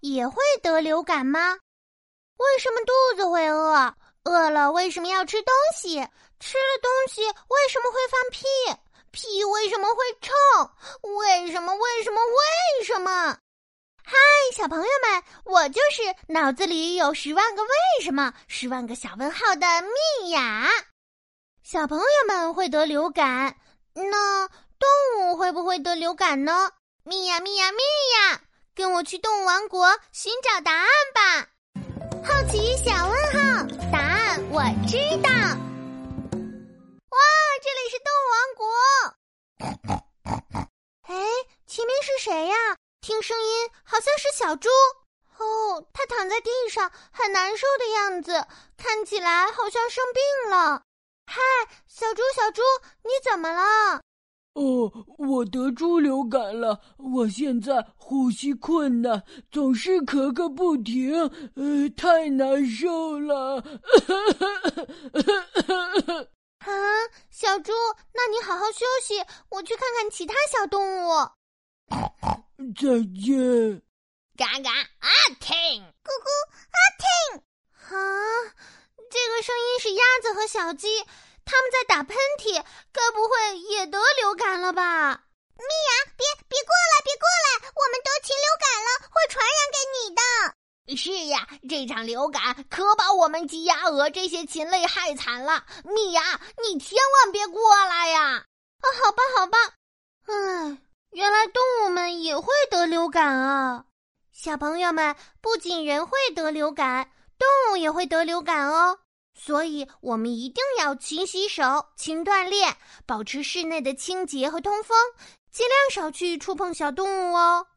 也会得流感吗？为什么肚子会饿？饿了为什么要吃东西？吃了东西为什么会放屁？屁为什么会臭？为什么？为什么？为什么？嗨，小朋友们，我就是脑子里有十万个为什么、十万个小问号的蜜雅。小朋友们会得流感，那动物会不会得流感呢？蜜雅，蜜雅，蜜雅，跟我去动物王国寻找答案吧！好奇小问号，答案我知道。哇，这里是动物王国。哎，前面是谁呀？听声音好像是小猪哦，它躺在地上很难受的样子，看起来好像生病了。嗨，小猪，小猪，你怎么了？哦，我得猪流感了，我现在呼吸困难，总是咳个不停，呃，太难受了。啊，小猪，那你好好休息，我去看看其他小动物。再见，嘎嘎阿听，咕咕阿听，啊，这个声音是鸭子和小鸡，他们在打喷嚏，该不会也得流感了吧？蜜芽，别别过来，别过来，我们得禽流感了，会传染给你的。是呀，这场流感可把我们鸡、鸭、鹅这些禽类害惨了。蜜芽，你千万别过来呀！啊，好吧，好吧，唉。原来动物们也会得流感啊！小朋友们，不仅人会得流感，动物也会得流感哦。所以，我们一定要勤洗手、勤锻炼，保持室内的清洁和通风，尽量少去触碰小动物哦。